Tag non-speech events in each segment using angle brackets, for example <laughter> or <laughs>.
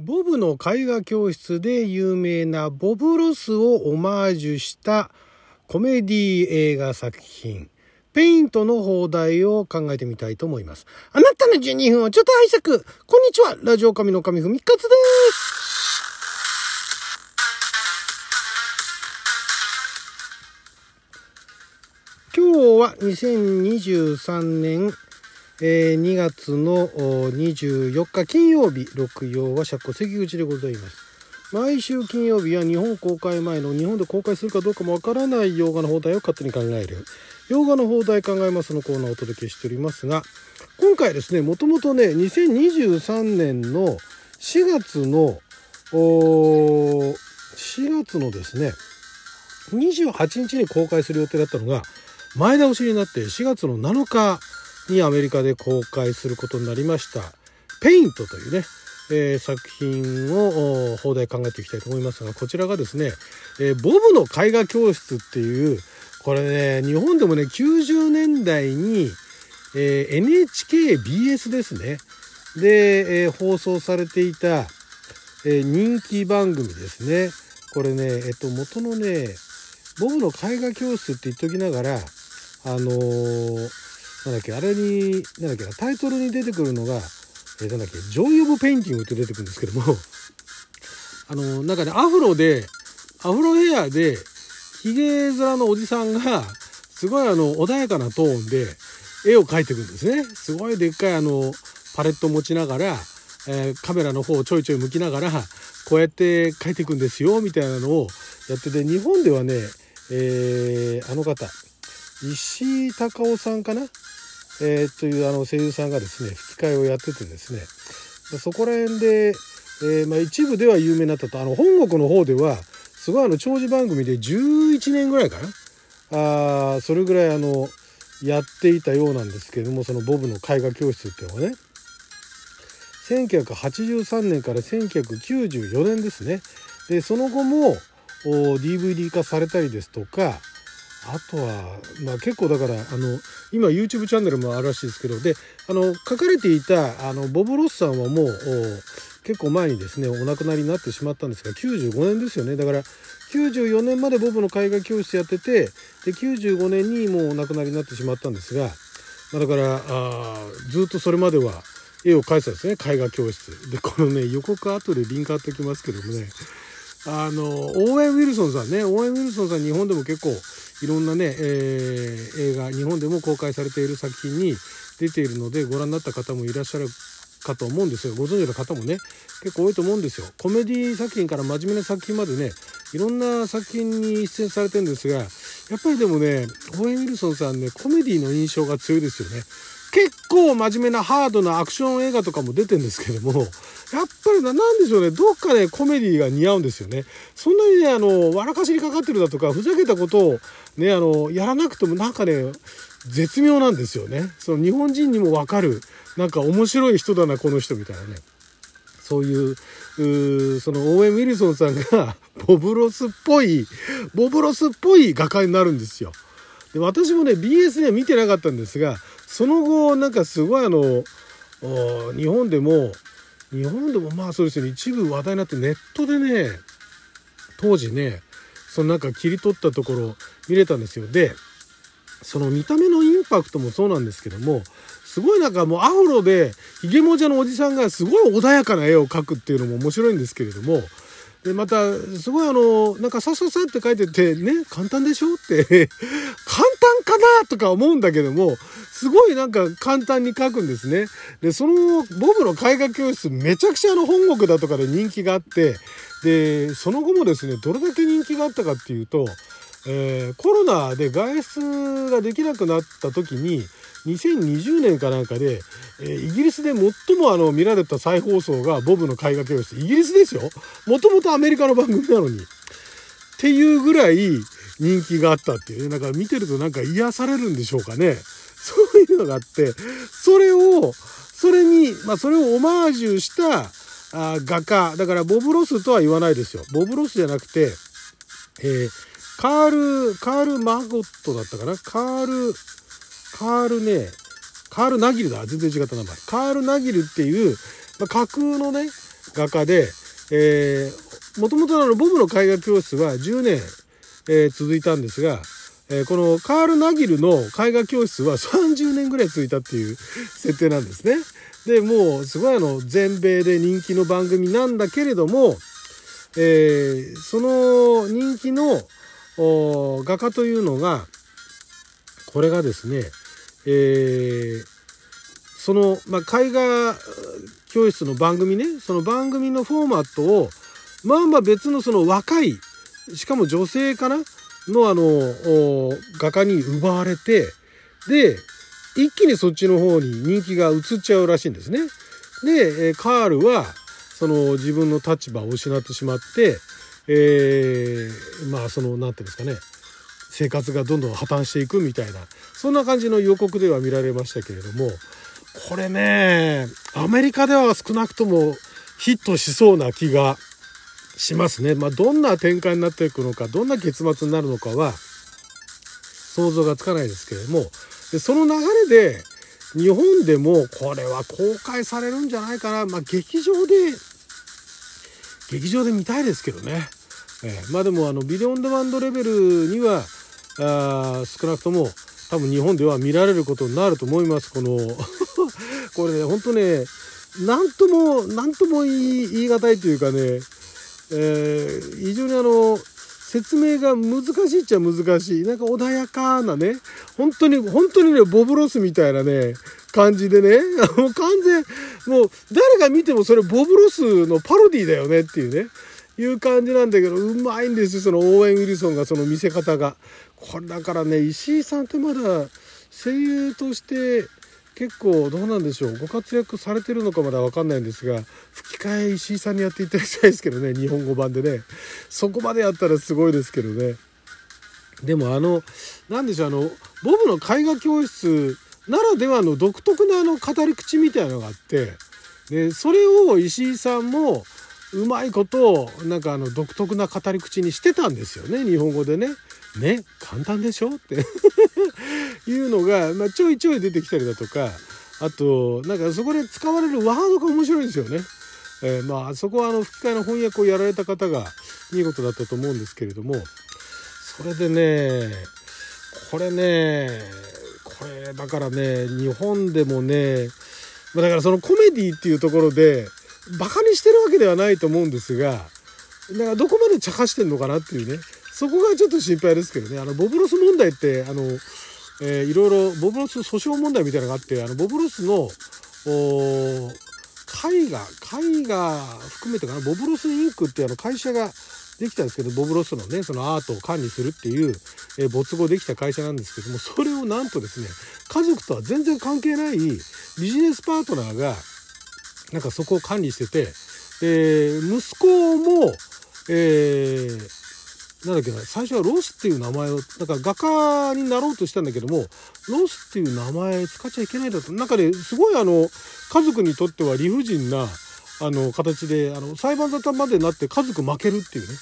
ボブの絵画教室で有名なボブ・ロスをオマージュしたコメディ映画作品、ペイントの放題を考えてみたいと思います。あなたの12分をちょっと拝借。こんにちは。ラジオ神の神ふみかつです。今日は2023年えー、2月の24日金曜日、六曜は釈迦関口でございます。毎週金曜日は日本公開前の日本で公開するかどうかもわからない洋画の放題を勝手に考える。洋画の放題考えますのコーナーをお届けしておりますが、今回ですね、もともとね、2023年の4月の、4月のですね、28日に公開する予定だったのが、前倒しになって4月の7日にアメリカで公開することになりました「ペイント」というね、えー、作品を放題考えていきたいと思いますがこちらがですね、えー、ボブの絵画教室っていうこれね日本でもね90年代に、えー、NHKBS ですね。で、え、放送されていた、え、人気番組ですね。これねえっと元のねボブの絵画教室って言っときながらあのーなんだっけ、あれに、なんだっけ、タイトルに出てくるのが、えー、なんだっけ、 Joy of Painting って出てくるんですけども、あの、なんかね、アフロで、アフロヘアで、ヒゲ面のおじさんが、すごいあの、穏やかなトーンで、絵を描いていくんですね。すごいでっかいあの、パレット持ちながら、えー、カメラの方をちょいちょい向きながら、こうやって描いていくんですよ、みたいなのをやってて、日本ではね、えー、あの方、石井隆夫さんかなえー、というあの声優さんがですね吹き替えをやっててですね。そこら辺で、えー、まあ、一部では有名になったと。あの本国の方ではすごいあの長寿番組で11年ぐらいかな。あそれぐらいあのやっていたようなんですけれどもそのボブの絵画教室っていうのはね。1983年から1994年ですね。でその後も DVD 化されたりですとかあとは、まあ、結構だからあの今 YouTube チャンネルもあるらしいですけどであの書かれていたあのボブ・ロスさんはもう結構前にですねお亡くなりになってしまったんですが95年ですよね。だから94年までボブの絵画教室やっててで95年にもうお亡くなりになってしまったんですが、まあ、だからあずっとそれまでは絵を描いてたんですね。絵画教室。でこのね予告後でリンク貼っておきますけどもね。あのオーウェン・ウィルソンさんね。オーウェン・ウィルソンさん日本でも結構いろんなね、えー、映画日本でも公開されている作品に出ているのでご覧になった方もいらっしゃるかと思うんですよ。ご存知の方もね結構多いと思うんですよ。コメディ作品から真面目な作品までねいろんな作品に出演されてるんですがやっぱりでもねオーエン・ウィルソンさんねコメディの印象が強いですよね。結構真面目なハードなアクション映画とかも出てるんですけどもやっぱりな、なんでしょうね、どっかね、コメディが似合うんですよね。そんなにね、あの、笑かしにかかってるだとか、ふざけたことをね、あの、やらなくてもなんかね、絶妙なんですよね。その日本人にもわかる、なんか面白い人だな、この人みたいなね。そういう、うそのオーウェン・ウィルソンさんが <laughs> ボブロスっぽい、ボブロスっぽい画家になるんですよ。で私もね、BS で見てなかったんですが、その後、なんかすごいあの、日本でも、日本でもまあそうですよね。一部話題になってネットでね当時ねそのなんか切り取ったところ見れたんですよ。でその見た目のインパクトもそうなんですけどもすごいなんかもうアフロでヒゲもじゃのおじさんがすごい穏やかな絵を描くっていうのも面白いんですけれどもでまたすごいあのなんかさささって書いててね簡単でしょって。<laughs> 簡単かなとか思うんだけどもすごいなんか簡単に書くんですね。でそのボブの絵画教室めちゃくちゃあの本国だとかで人気があってでその後もですねどれだけ人気があったかっていうと、えー、コロナで外出ができなくなった時に2020年かなんかで、えー、イギリスで最もあの見られた再放送がボブの絵画教室。イギリスですよ。もともとアメリカの番組なのに。っていうぐらい人気があったっていうね。なんか見てるとなんか癒されるんでしょうかね。そういうのがあってそれをそれにまあそれをオマージュしたあ画家だからボブ・ロスとは言わないですよボブ・ロスじゃなくて、えー、カールカール・マゴットだったかな？カールカールね、カール・ナギルだ。全然違った名前。カール・ナギルっていう、まあ、架空のね、画家で、えー、もともとのボブの絵画教室は10年、えー、続いたんですが、えー、このカール・ナギルの絵画教室は30年ぐらい続いたっていう設定なんですね。で、もうすごいあの全米で人気の番組なんだけれども、えー、その人気の画家というのが、これがですね、えー、その、まあ、絵画教室の番組ね、その番組のフォーマットを、まあまあ別のその若い、しかも女性かなのあの、画家に奪われて、で、一気にそっちの方に人気が移っちゃうらしいんですね。で、カールは、その自分の立場を失ってしまって、えー、まあその、何て言うんですかね、生活がどんどん破綻していくみたいな、そんな感じの予告では見られましたけれども、これね、アメリカでは少なくともヒットしそうな気がしますね。まあ、どんな展開になっていくのか、どんな結末になるのかは想像がつかないですけれども、でその流れで日本でもこれは公開されるんじゃないかな。まあ、劇場で、劇場で見たいですけどね。えー、まあでもあのビデオンデマンドレベルにはあ少なくとも多分日本では見られることになると思います。この <laughs> これね、ほんとね、なんとも、なんとも言い言い難いというかね、えー、非常にあの、説明が難しいっちゃ難しい。なんか穏やかなね、本当に、本当にね、ボブロスみたいなね、感じでね、<laughs> もう完全、もう誰が見てもそれボブロスのパロディだよねっていうね、いう感じなんだけど、うまいんですよ、そのオーウェン・ウィルソンがその見せ方が。これだからね、石井さんってまだ声優として結構どうなんでしょう。ご活躍されてるのかまだ分かんないんですが吹き替え石井さんにやっていただきたいですけどね日本語版でね。そこまでやったらすごいですけどね。でもあの何でしょうあのボブの絵画教室ならではの独特なあの語り口みたいなのがあってでそれを石井さんもうまいことなんかあの独特な語り口にしてたんですよね日本語でね。ね簡単でしょって。いうのが、まあ、ちょいちょい出てきたりだとかあとなんかそこで使われるワードが面白いんですよね。えー、まあそこはあの吹き替えの翻訳をやられた方が見事だったと思うんですけれども。それでねこれねこれだからね日本でもねだからそのコメディっていうところでバカにしてるわけではないと思うんですがだからどこまで茶化してんのかなっていうね。そこがちょっと心配ですけどね。あのボブロス問題ってあの、えー、いろいろボブロス訴訟問題みたいなのがあってあのボブロスの絵画絵画含めてかなボブロスインクっていうあの会社ができたんですけどボブロスのねそのアートを管理するっていう、えー、没後できた会社なんですけどもそれをなんとですね家族とは全然関係ないビジネスパートナーがなんかそこを管理しててで息子も、えー、なんだっけな最初はロスっていう名前をなんか画家になろうとしたんだけどもロスっていう名前使っちゃいけないだと。なんかねすごいあの家族にとっては理不尽なあの形であの裁判沙汰までなって家族負けるっていうね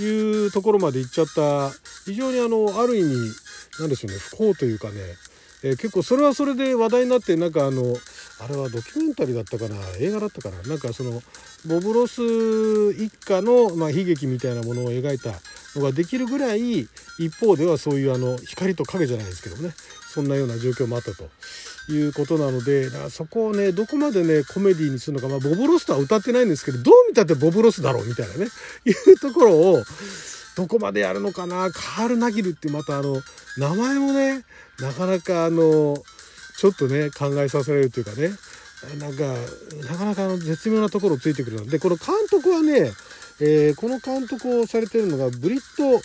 いうところまで行っちゃった。非常にあのある意味なんでしょうね不幸というかね、えー、結構それはそれで話題になってなんかあのあれはドキュメンタリーだったかな？映画だったかな？なんかそのボブロス一家の、まあ、悲劇みたいなものを描いたのができるぐらい一方ではそういうあの光と影じゃないですけどね。そんなような状況もあったと。いうことなのでだからそこをねどこまでねコメディにするのか、まあ、ボブ・ロスとは歌ってないんですけどどう見たってボブ・ロスだろうみたいなね。いうところをどこまでやるのかな？カール・ナギルってまたあの名前もねなかなかあのちょっとね考えさせられるというかね。なんかなかなか絶妙なところをついてくるのでこの監督はねえー、この監督をされてるのがブリット、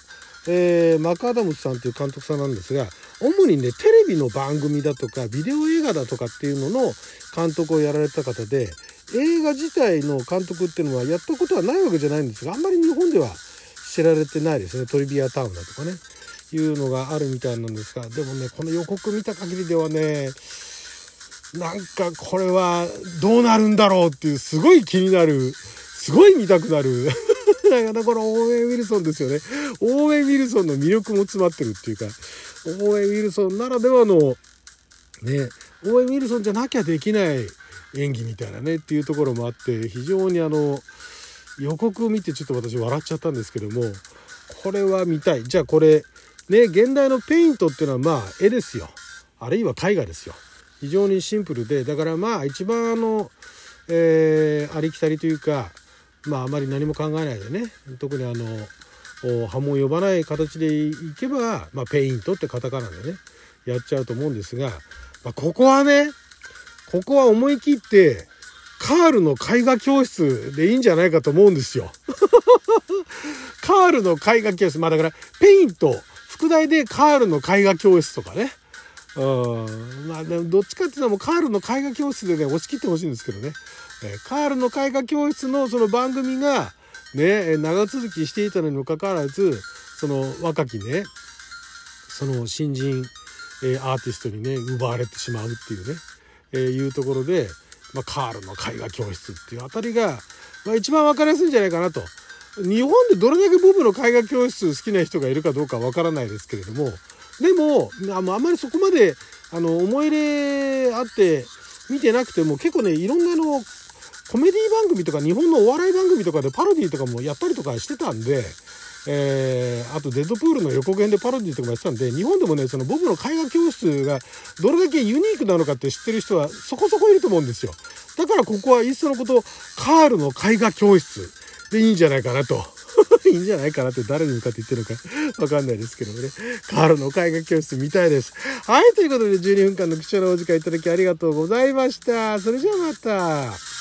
えー、マクアダムスさんという監督さんなんですが主にねテレビの番組だとかビデオ映画だとかっていうのの監督をやられた方で映画自体の監督っていうのはやったことはないわけじゃないんですがあんまり日本では知られてないですね。トリビアタウンだとかね。いうのがあるみたいなんですがでもねこの予告見た限りではねなんかこれはどうなるんだろうっていうすごい気になるすごい見たくなる。<laughs> だからこのオーウェン・ウィルソンですよね。オーウェン・ウィルソンの魅力も詰まってるっていうか、オーウェン・ウィルソンならではの、ね、オーウェン・ウィルソンじゃなきゃできない、演技みたいなねっていうところもあって非常にあの予告を見てちょっと私笑っちゃったんですけどもこれは見たいじゃあこれね現代のペイントっていうのはまあ絵ですよ。あるいは絵画ですよ。非常にシンプルでだからまあ一番あの、えー、ありきたりというかまああまり何も考えないでね特にあの波紋を呼ばない形でいけば、まあ、ペイントってカタカナでねやっちゃうと思うんですが、まあ、ここはねここは思い切ってカールの絵画教室でいいんじゃないかと思うんですよ。<laughs> カールの絵画教室。まあだからペイント。副題でカールの絵画教室とかね。うん。まあでもどっちかっていうともうカールの絵画教室でね押し切ってほしいんですけどね、えカールの絵画教室のその番組がね長続きしていたのにもかかわらずその若きねその新人、えアーティストにね奪われてしまうっていうね、えー、いうところで、まあ、カールの絵画教室っていうあたりが、まあ、一番分かりやすいんじゃないかなと。日本でどれだけボブの絵画教室好きな人がいるかどうかわからないですけれどもでもあのあんまりそこまであの思い入れあって見てなくても結構ねいろんなのコメディ番組とか日本のお笑い番組とかでパロディとかもやったりとかしてたんで、えー、あとデッドプールの予告編でパロディとかもやってたんで日本でもねそのボブの絵画教室がどれだけユニークなのかって知ってる人はそこそこいると思うんですよ。だからここはいっそのことカールの絵画教室でいいんじゃないかなと <laughs> いいんじゃないかなって誰に向かって言ってるのかわかんないですけどもね。カールの絵画教室見たいです。はい、ということで12分間の貴重なお時間いただきありがとうございました。それじゃあまた。